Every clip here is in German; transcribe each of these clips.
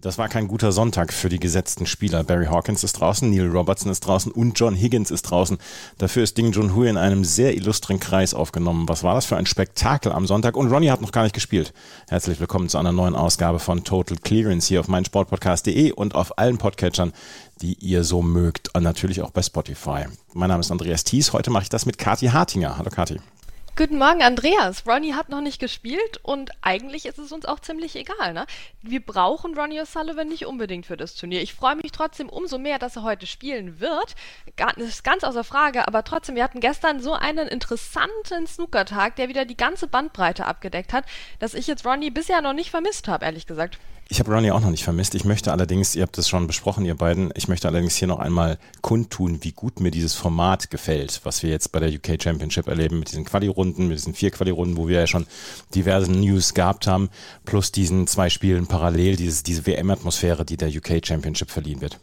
Das war kein guter Sonntag für die gesetzten Spieler. Barry Hawkins ist draußen, Neil Robertson ist draußen und John Higgins ist draußen. Dafür ist Ding Junhui in einem sehr illustren Kreis aufgenommen. Was war das für ein Spektakel am Sonntag? Und Ronnie hat noch gar nicht gespielt. Herzlich willkommen zu einer neuen Ausgabe von Total Clearance hier auf meinsportpodcast.de und auf allen Podcatchern, die ihr so mögt. Und natürlich auch bei Spotify. Mein Name ist Andreas Thies. Heute mache ich das mit Kati Hartinger. Hallo Kati. Guten Morgen, Andreas. Ronnie hat noch nicht gespielt und eigentlich ist es uns auch ziemlich egal. Ne? Wir brauchen Ronnie O'Sullivan nicht unbedingt für das Turnier. Ich freue mich trotzdem umso mehr, dass er heute spielen wird. Das ist ganz außer Frage, aber trotzdem, wir hatten gestern so einen interessanten Snookertag, der wieder die ganze Bandbreite abgedeckt hat, dass ich jetzt Ronnie bisher noch nicht vermisst habe, ehrlich gesagt. Ich habe Ronnie auch noch nicht vermisst. Ich möchte allerdings, ihr habt es schon besprochen, ihr beiden, ich möchte allerdings hier noch einmal kundtun, wie gut mir dieses Format gefällt, was wir jetzt bei der UK Championship erleben, mit diesen Quali-Runden, mit diesen vier Quali-Runden, wo wir ja schon diverse News gehabt haben, plus diesen zwei Spielen parallel, dieses, diese WM-Atmosphäre, die der UK Championship verliehen wird.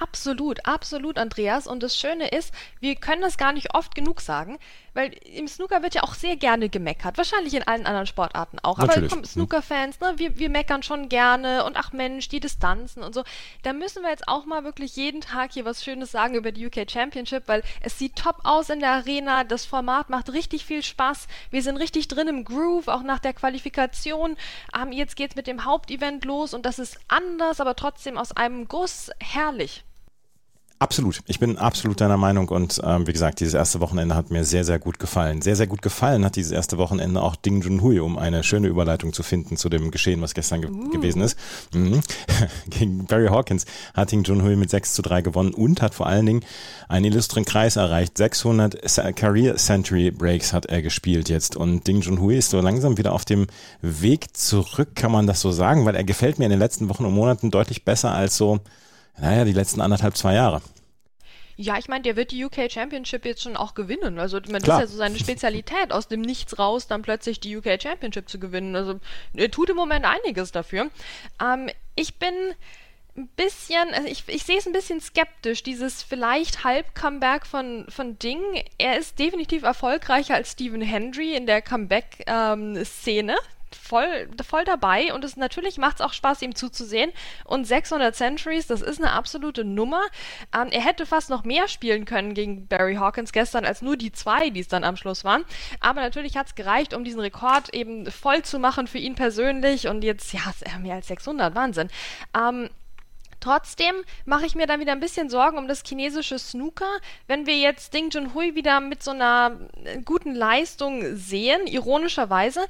Absolut, absolut, Andreas. Und das Schöne ist, wir können das gar nicht oft genug sagen, weil im Snooker wird ja auch sehr gerne gemeckert. Wahrscheinlich in allen anderen Sportarten auch. Natürlich. Aber komm, Snooker-Fans, ne, wir, wir meckern schon gerne und ach Mensch, die Distanzen und so. Da müssen wir jetzt auch mal wirklich jeden Tag hier was Schönes sagen über die UK Championship, weil es sieht top aus in der Arena. Das Format macht richtig viel Spaß. Wir sind richtig drin im Groove, auch nach der Qualifikation. Ähm, jetzt geht's mit dem Hauptevent los und das ist anders, aber trotzdem aus einem Guss herrlich. Absolut. Ich bin absolut deiner Meinung und ähm, wie gesagt, dieses erste Wochenende hat mir sehr, sehr gut gefallen. Sehr, sehr gut gefallen hat dieses erste Wochenende auch Ding Junhui, um eine schöne Überleitung zu finden zu dem Geschehen, was gestern ge uh. gewesen ist. Mhm. Gegen Barry Hawkins hat Ding Junhui mit 6 zu 3 gewonnen und hat vor allen Dingen einen illustren Kreis erreicht. 600 Career Century Breaks hat er gespielt jetzt und Ding Junhui ist so langsam wieder auf dem Weg zurück, kann man das so sagen, weil er gefällt mir in den letzten Wochen und Monaten deutlich besser als so naja, die letzten anderthalb, zwei Jahre. Ja, ich meine, der wird die UK Championship jetzt schon auch gewinnen. Also man Klar. ist ja so seine Spezialität, aus dem Nichts raus dann plötzlich die UK Championship zu gewinnen. Also er tut im Moment einiges dafür. Ähm, ich bin ein bisschen, also ich, ich sehe es ein bisschen skeptisch, dieses vielleicht Halb-Comeback von, von Ding. Er ist definitiv erfolgreicher als Stephen Hendry in der Comeback-Szene. Ähm, voll, voll dabei und es natürlich macht es auch Spaß, ihm zuzusehen. Und 600 Centuries, das ist eine absolute Nummer. Ähm, er hätte fast noch mehr spielen können gegen Barry Hawkins gestern als nur die zwei, die es dann am Schluss waren. Aber natürlich hat es gereicht, um diesen Rekord eben voll zu machen für ihn persönlich. Und jetzt, ja, mehr als 600, Wahnsinn. Ähm, Trotzdem mache ich mir dann wieder ein bisschen Sorgen um das chinesische Snooker. Wenn wir jetzt Ding Junhui wieder mit so einer guten Leistung sehen, ironischerweise,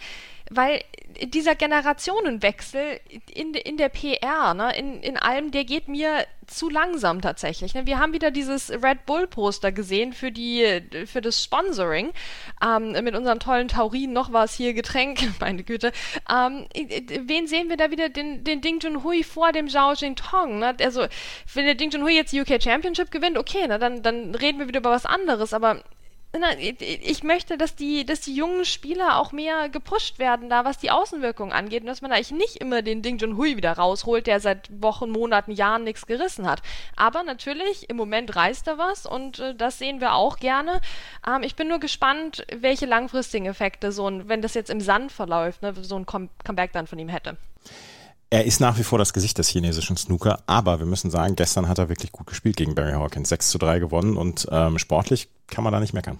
weil dieser Generationenwechsel in, in der PR, ne, in, in allem, der geht mir zu langsam tatsächlich. Ne? Wir haben wieder dieses Red Bull Poster gesehen für die für das Sponsoring ähm, mit unserem tollen Taurin. Noch war es hier Getränk, meine Güte. Ähm, wen sehen wir da wieder? Den, den Ding Junhui vor dem Zhao Jintong. Ne? Also wenn der Ding Junhui jetzt die UK Championship gewinnt, okay, ne, dann dann reden wir wieder über was anderes. Aber ich möchte, dass die, dass die jungen Spieler auch mehr gepusht werden, da was die Außenwirkung angeht und dass man eigentlich nicht immer den Ding Junhui wieder rausholt, der seit Wochen, Monaten, Jahren nichts gerissen hat. Aber natürlich, im Moment reißt er was und äh, das sehen wir auch gerne. Ähm, ich bin nur gespannt, welche langfristigen Effekte so ein, wenn das jetzt im Sand verläuft, ne, so ein Comeback dann von ihm hätte. Er ist nach wie vor das Gesicht des chinesischen Snooker, aber wir müssen sagen, gestern hat er wirklich gut gespielt gegen Barry Hawkins. 6 zu 3 gewonnen und ähm, sportlich kann man da nicht meckern.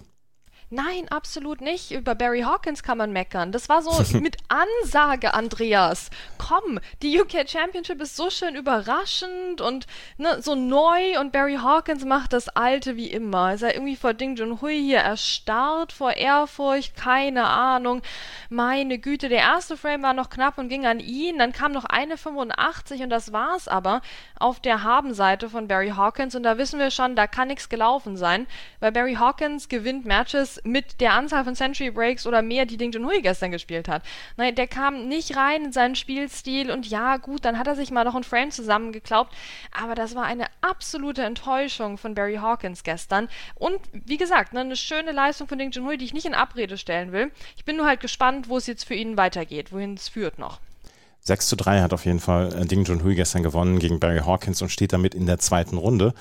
Nein, absolut nicht. Über Barry Hawkins kann man meckern. Das war so mit Ansage, Andreas. Komm, die UK Championship ist so schön überraschend und ne, so neu und Barry Hawkins macht das Alte wie immer. Ist er irgendwie vor Ding Junhui hier erstarrt, vor Ehrfurcht, keine Ahnung. Meine Güte, der erste Frame war noch knapp und ging an ihn. Dann kam noch eine 85 und das war's aber auf der Habenseite von Barry Hawkins und da wissen wir schon, da kann nichts gelaufen sein, weil Barry Hawkins gewinnt Matches mit der Anzahl von Century Breaks oder mehr, die Ding Junhui gestern gespielt hat. Nein, der kam nicht rein in seinen Spielstil und ja, gut, dann hat er sich mal noch ein Frame zusammengeklaubt, aber das war eine absolute Enttäuschung von Barry Hawkins gestern und wie gesagt, ne, eine schöne Leistung von Ding Junhui, die ich nicht in Abrede stellen will. Ich bin nur halt gespannt, wo es jetzt für ihn weitergeht, wohin es führt noch. 6 zu 3 hat auf jeden Fall äh, Ding Junhui gestern gewonnen gegen Barry Hawkins und steht damit in der zweiten Runde.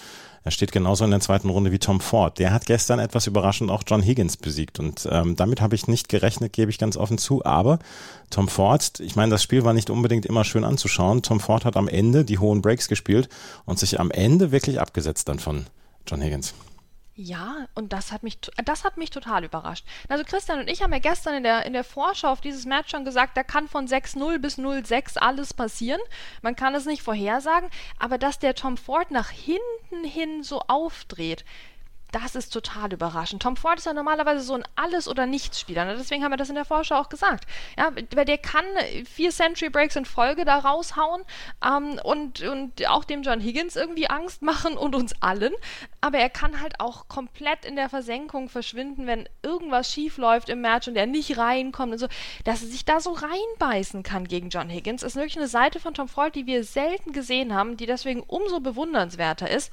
Er steht genauso in der zweiten Runde wie Tom Ford. Der hat gestern etwas überraschend auch John Higgins besiegt und ähm, damit habe ich nicht gerechnet, gebe ich ganz offen zu. Aber Tom Ford, ich meine, das Spiel war nicht unbedingt immer schön anzuschauen. Tom Ford hat am Ende die hohen Breaks gespielt und sich am Ende wirklich abgesetzt dann von John Higgins. Ja, und das hat mich, das hat mich total überrascht. Also Christian und ich haben ja gestern in der, in der Vorschau auf dieses Match schon gesagt, da kann von 6-0 bis 0-6 alles passieren. Man kann es nicht vorhersagen, aber dass der Tom Ford nach hinten hin so aufdreht, das ist total überraschend. Tom Ford ist ja normalerweise so ein Alles- oder Nichts-Spieler. Ne? Deswegen haben wir das in der Vorschau auch gesagt. Ja, weil der kann vier Century Breaks in Folge da raushauen ähm, und, und auch dem John Higgins irgendwie Angst machen und uns allen. Aber er kann halt auch komplett in der Versenkung verschwinden, wenn irgendwas schief läuft im Match und er nicht reinkommt und so. Dass er sich da so reinbeißen kann gegen John Higgins, ist wirklich eine Seite von Tom Ford, die wir selten gesehen haben, die deswegen umso bewundernswerter ist.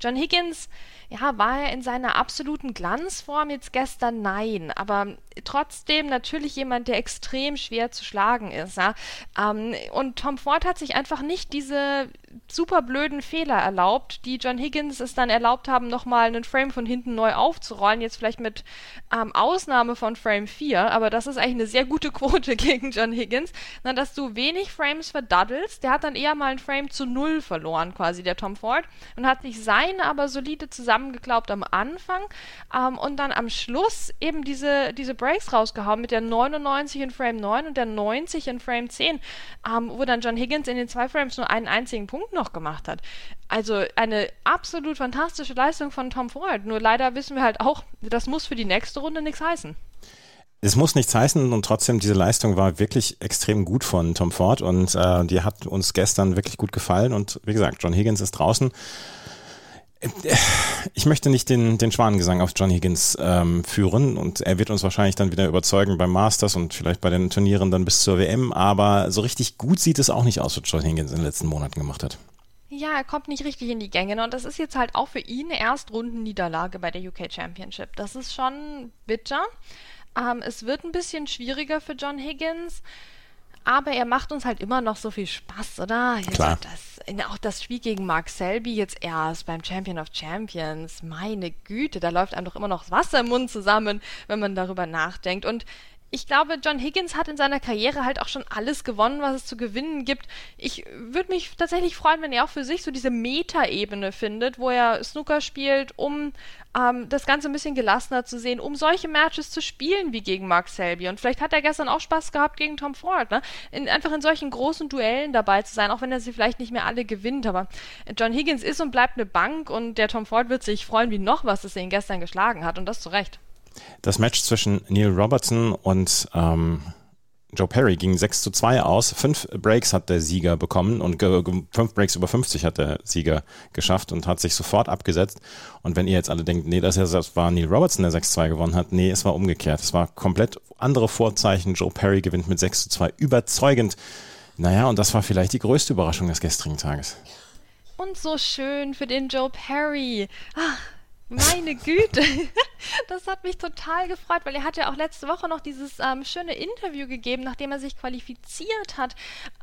John Higgins ja, war er in seiner absoluten Glanzform jetzt gestern? Nein, aber trotzdem natürlich jemand, der extrem schwer zu schlagen ist. Ja? Ähm, und Tom Ford hat sich einfach nicht diese super blöden Fehler erlaubt, die John Higgins es dann erlaubt haben, nochmal einen Frame von hinten neu aufzurollen. Jetzt vielleicht mit ähm, Ausnahme von Frame 4, aber das ist eigentlich eine sehr gute Quote gegen John Higgins, na, dass du wenig Frames verdaddelst. Der hat dann eher mal ein Frame zu null verloren, quasi, der Tom Ford, und hat sich seine aber solide zusammengeklaubt am Anfang ähm, und dann am Schluss eben diese, diese Breaks rausgehauen mit der 99 in Frame 9 und der 90 in Frame 10, ähm, wo dann John Higgins in den zwei Frames nur einen einzigen Punkt noch gemacht hat. Also eine absolut fantastische Leistung von Tom Ford. Nur leider wissen wir halt auch, das muss für die nächste Runde nichts heißen. Es muss nichts heißen und trotzdem diese Leistung war wirklich extrem gut von Tom Ford und äh, die hat uns gestern wirklich gut gefallen und wie gesagt, John Higgins ist draußen ich möchte nicht den, den Schwanengesang auf John Higgins ähm, führen und er wird uns wahrscheinlich dann wieder überzeugen beim Masters und vielleicht bei den Turnieren dann bis zur WM, aber so richtig gut sieht es auch nicht aus, was John Higgins in den letzten Monaten gemacht hat. Ja, er kommt nicht richtig in die Gänge ne? und das ist jetzt halt auch für ihn eine Erstrundenniederlage bei der UK Championship. Das ist schon bitter. Ähm, es wird ein bisschen schwieriger für John Higgins aber er macht uns halt immer noch so viel Spaß, oder? Klar. Das, auch das Spiel gegen Mark Selby jetzt erst beim Champion of Champions. Meine Güte, da läuft einem doch immer noch das Wasser im Mund zusammen, wenn man darüber nachdenkt. Und ich glaube, John Higgins hat in seiner Karriere halt auch schon alles gewonnen, was es zu gewinnen gibt. Ich würde mich tatsächlich freuen, wenn er auch für sich so diese Meta-Ebene findet, wo er Snooker spielt, um ähm, das Ganze ein bisschen gelassener zu sehen, um solche Matches zu spielen wie gegen Mark Selby. Und vielleicht hat er gestern auch Spaß gehabt gegen Tom Ford, ne? In, einfach in solchen großen Duellen dabei zu sein, auch wenn er sie vielleicht nicht mehr alle gewinnt. Aber John Higgins ist und bleibt eine Bank und der Tom Ford wird sich freuen wie noch was, dass er ihn gestern geschlagen hat. Und das zu Recht. Das Match zwischen Neil Robertson und ähm, Joe Perry ging 6 zu 2 aus. Fünf Breaks hat der Sieger bekommen und fünf Breaks über 50 hat der Sieger geschafft und hat sich sofort abgesetzt. Und wenn ihr jetzt alle denkt, nee, das war Neil Robertson, der 6-2 gewonnen hat, nee, es war umgekehrt. Es war komplett andere Vorzeichen. Joe Perry gewinnt mit 6 zu 2 überzeugend. Naja, und das war vielleicht die größte Überraschung des gestrigen Tages. Und so schön für den Joe Perry. Ach, meine Güte, das hat mich total gefreut, weil er hat ja auch letzte Woche noch dieses ähm, schöne Interview gegeben, nachdem er sich qualifiziert hat,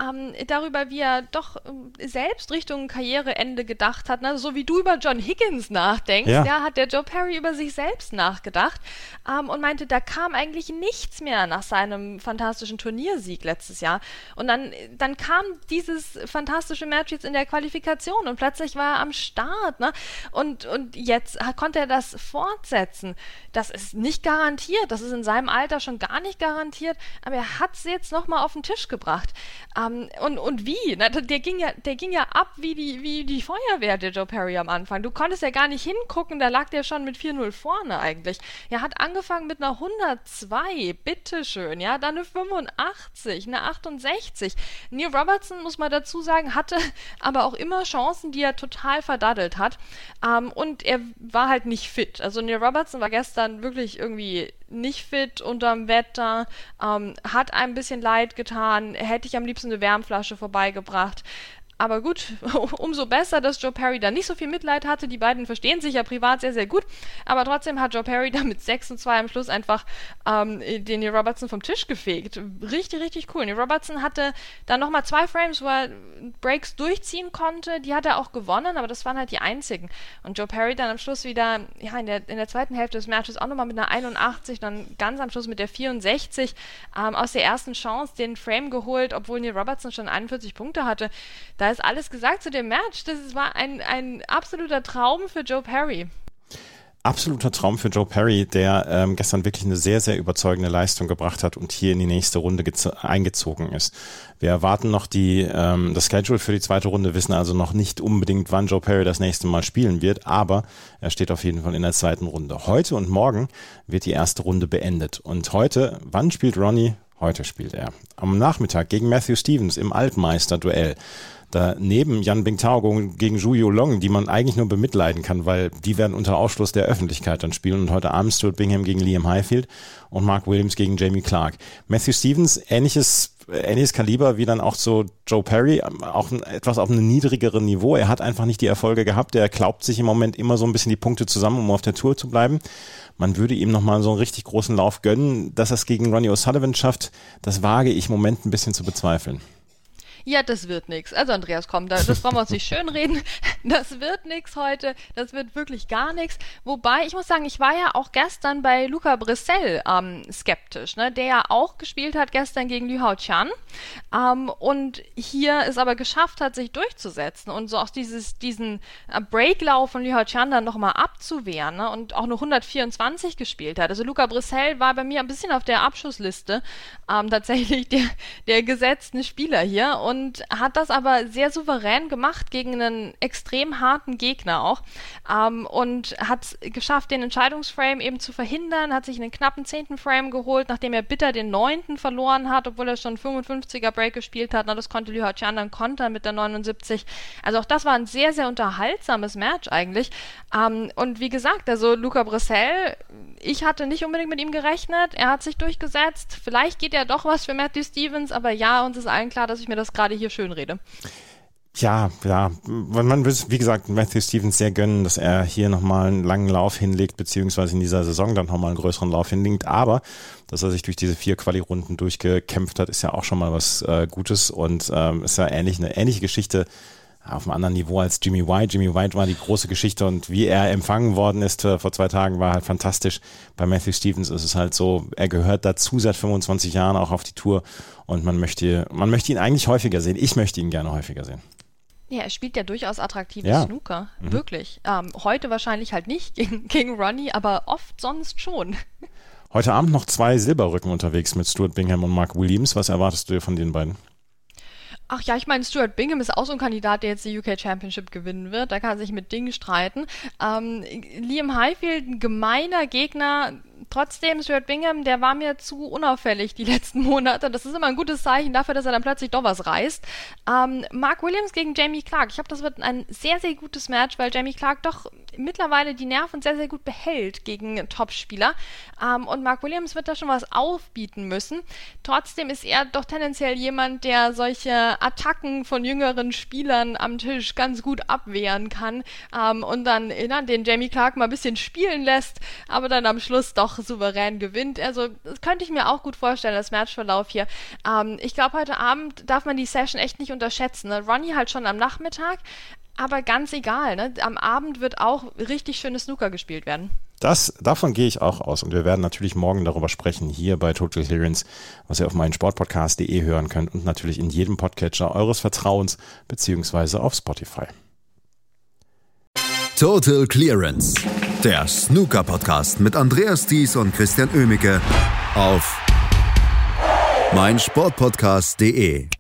ähm, darüber, wie er doch ähm, selbst Richtung Karriereende gedacht hat, ne? so wie du über John Higgins nachdenkst, ja. ja hat der Joe Perry über sich selbst nachgedacht ähm, und meinte, da kam eigentlich nichts mehr nach seinem fantastischen Turniersieg letztes Jahr. Und dann, dann kam dieses fantastische Match jetzt in der Qualifikation und plötzlich war er am Start. Ne? Und, und jetzt hat konnte er das fortsetzen. Das ist nicht garantiert, das ist in seinem Alter schon gar nicht garantiert, aber er hat es jetzt nochmal auf den Tisch gebracht. Ähm, und, und wie? Na, der, ging ja, der ging ja ab wie die, wie die Feuerwehr, der Joe Perry am Anfang. Du konntest ja gar nicht hingucken, da lag der schon mit 4-0 vorne eigentlich. Er hat angefangen mit einer 102, bitteschön, ja, dann eine 85, eine 68. Neil Robertson, muss man dazu sagen, hatte aber auch immer Chancen, die er total verdaddelt hat. Ähm, und er war halt nicht fit. Also Neil Robertson war gestern wirklich irgendwie nicht fit unterm Wetter, ähm, hat ein bisschen leid getan, hätte ich am liebsten eine Wärmflasche vorbeigebracht. Aber gut, umso besser, dass Joe Perry da nicht so viel Mitleid hatte. Die beiden verstehen sich ja privat sehr, sehr gut. Aber trotzdem hat Joe Perry da mit 6 und 2 am Schluss einfach ähm, den Neil Robertson vom Tisch gefegt. Richtig, richtig cool. Neil Robertson hatte dann nochmal zwei Frames, wo er Breaks durchziehen konnte. Die hat er auch gewonnen, aber das waren halt die einzigen. Und Joe Perry dann am Schluss wieder, ja, in der, in der zweiten Hälfte des Matches auch nochmal mit einer 81, dann ganz am Schluss mit der 64 ähm, aus der ersten Chance den Frame geholt, obwohl Neil Robertson schon 41 Punkte hatte. Da ist alles gesagt zu dem Match. Das war ein, ein absoluter Traum für Joe Perry absoluter Traum für Joe Perry, der ähm, gestern wirklich eine sehr, sehr überzeugende Leistung gebracht hat und hier in die nächste Runde eingezogen ist. Wir erwarten noch die, ähm, das Schedule für die zweite Runde, wissen also noch nicht unbedingt, wann Joe Perry das nächste Mal spielen wird, aber er steht auf jeden Fall in der zweiten Runde. Heute und morgen wird die erste Runde beendet. Und heute, wann spielt Ronnie? Heute spielt er. Am Nachmittag gegen Matthew Stevens im Altmeister-Duell daneben Jan Bingtao gegen Zhu Long, die man eigentlich nur bemitleiden kann, weil die werden unter Ausschluss der Öffentlichkeit dann spielen und heute Abend Stuart Bingham gegen Liam Highfield und Mark Williams gegen Jamie Clark. Matthew Stevens, ähnliches ähnliches Kaliber wie dann auch so Joe Perry, auch etwas auf einem niedrigeren Niveau. Er hat einfach nicht die Erfolge gehabt. Er glaubt sich im Moment immer so ein bisschen die Punkte zusammen, um auf der Tour zu bleiben. Man würde ihm nochmal so einen richtig großen Lauf gönnen. Dass er es gegen Ronnie O'Sullivan schafft, das wage ich im Moment ein bisschen zu bezweifeln ja, das wird nichts. Also Andreas, komm, da, das brauchen wir uns nicht schönreden. Das wird nichts heute. Das wird wirklich gar nichts. Wobei, ich muss sagen, ich war ja auch gestern bei Luca Brissell ähm, skeptisch, ne? der ja auch gespielt hat gestern gegen Liu Hao Chan ähm, und hier es aber geschafft hat, sich durchzusetzen und so auch dieses, diesen äh, Breaklauf von Liu Hao Chan dann nochmal abzuwehren ne? und auch nur 124 gespielt hat. Also Luca Brissell war bei mir ein bisschen auf der Abschussliste ähm, tatsächlich der, der gesetzten Spieler hier und und hat das aber sehr souverän gemacht gegen einen extrem harten Gegner auch ähm, und hat geschafft, den Entscheidungsframe eben zu verhindern, hat sich einen knappen zehnten Frame geholt, nachdem er bitter den neunten verloren hat, obwohl er schon 55er Break gespielt hat. Na, das konnte Liu Hachan dann kontern mit der 79. Also auch das war ein sehr, sehr unterhaltsames Match eigentlich. Ähm, und wie gesagt, also Luca Brissell, ich hatte nicht unbedingt mit ihm gerechnet. Er hat sich durchgesetzt. Vielleicht geht ja doch was für Matthew Stevens, aber ja, uns ist allen klar, dass ich mir das gerade hier schön rede. Ja, ja, man will, wie gesagt, Matthew Stevens sehr gönnen, dass er hier nochmal einen langen Lauf hinlegt, beziehungsweise in dieser Saison dann nochmal einen größeren Lauf hinlegt. Aber, dass er sich durch diese vier Quali-Runden durchgekämpft hat, ist ja auch schon mal was äh, Gutes und ähm, ist ja ähnlich, eine ähnliche Geschichte auf einem anderen Niveau als Jimmy White. Jimmy White war die große Geschichte und wie er empfangen worden ist äh, vor zwei Tagen war halt fantastisch. Bei Matthew Stevens ist es halt so, er gehört dazu seit 25 Jahren auch auf die Tour und man möchte, man möchte ihn eigentlich häufiger sehen. Ich möchte ihn gerne häufiger sehen. Ja, er spielt ja durchaus attraktive ja. Snooker. Mhm. Wirklich. Ähm, heute wahrscheinlich halt nicht gegen, gegen Ronnie, aber oft sonst schon. Heute Abend noch zwei Silberrücken unterwegs mit Stuart Bingham und Mark Williams. Was erwartest du dir von den beiden? Ach ja, ich meine, Stuart Bingham ist auch so ein Kandidat, der jetzt die UK Championship gewinnen wird. Da kann er sich mit Dingen streiten. Ähm, Liam Highfield, ein gemeiner Gegner, trotzdem, Stuart Bingham, der war mir zu unauffällig die letzten Monate. Das ist immer ein gutes Zeichen dafür, dass er dann plötzlich doch was reißt. Ähm, Mark Williams gegen Jamie Clark. Ich glaube, das wird ein sehr, sehr gutes Match, weil Jamie Clark doch mittlerweile die Nerven sehr, sehr gut behält gegen Topspieler. Ähm, und Mark Williams wird da schon was aufbieten müssen. Trotzdem ist er doch tendenziell jemand, der solche Attacken von jüngeren Spielern am Tisch ganz gut abwehren kann ähm, und dann na, den Jamie Clark mal ein bisschen spielen lässt, aber dann am Schluss doch souverän gewinnt. Also das könnte ich mir auch gut vorstellen, das Matchverlauf hier. Ähm, ich glaube, heute Abend darf man die Session echt nicht unterschätzen. Ne? Ronnie halt schon am Nachmittag, aber ganz egal. Ne? Am Abend wird auch richtig schönes Snooker gespielt werden. Das, davon gehe ich auch aus und wir werden natürlich morgen darüber sprechen, hier bei Total Clearance, was ihr auf meinen Sportpodcast.de hören könnt und natürlich in jedem Podcatcher eures Vertrauens beziehungsweise auf Spotify. Total Clearance, der Snooker-Podcast mit Andreas Thies und Christian Oemicke auf meinsportpodcast.de.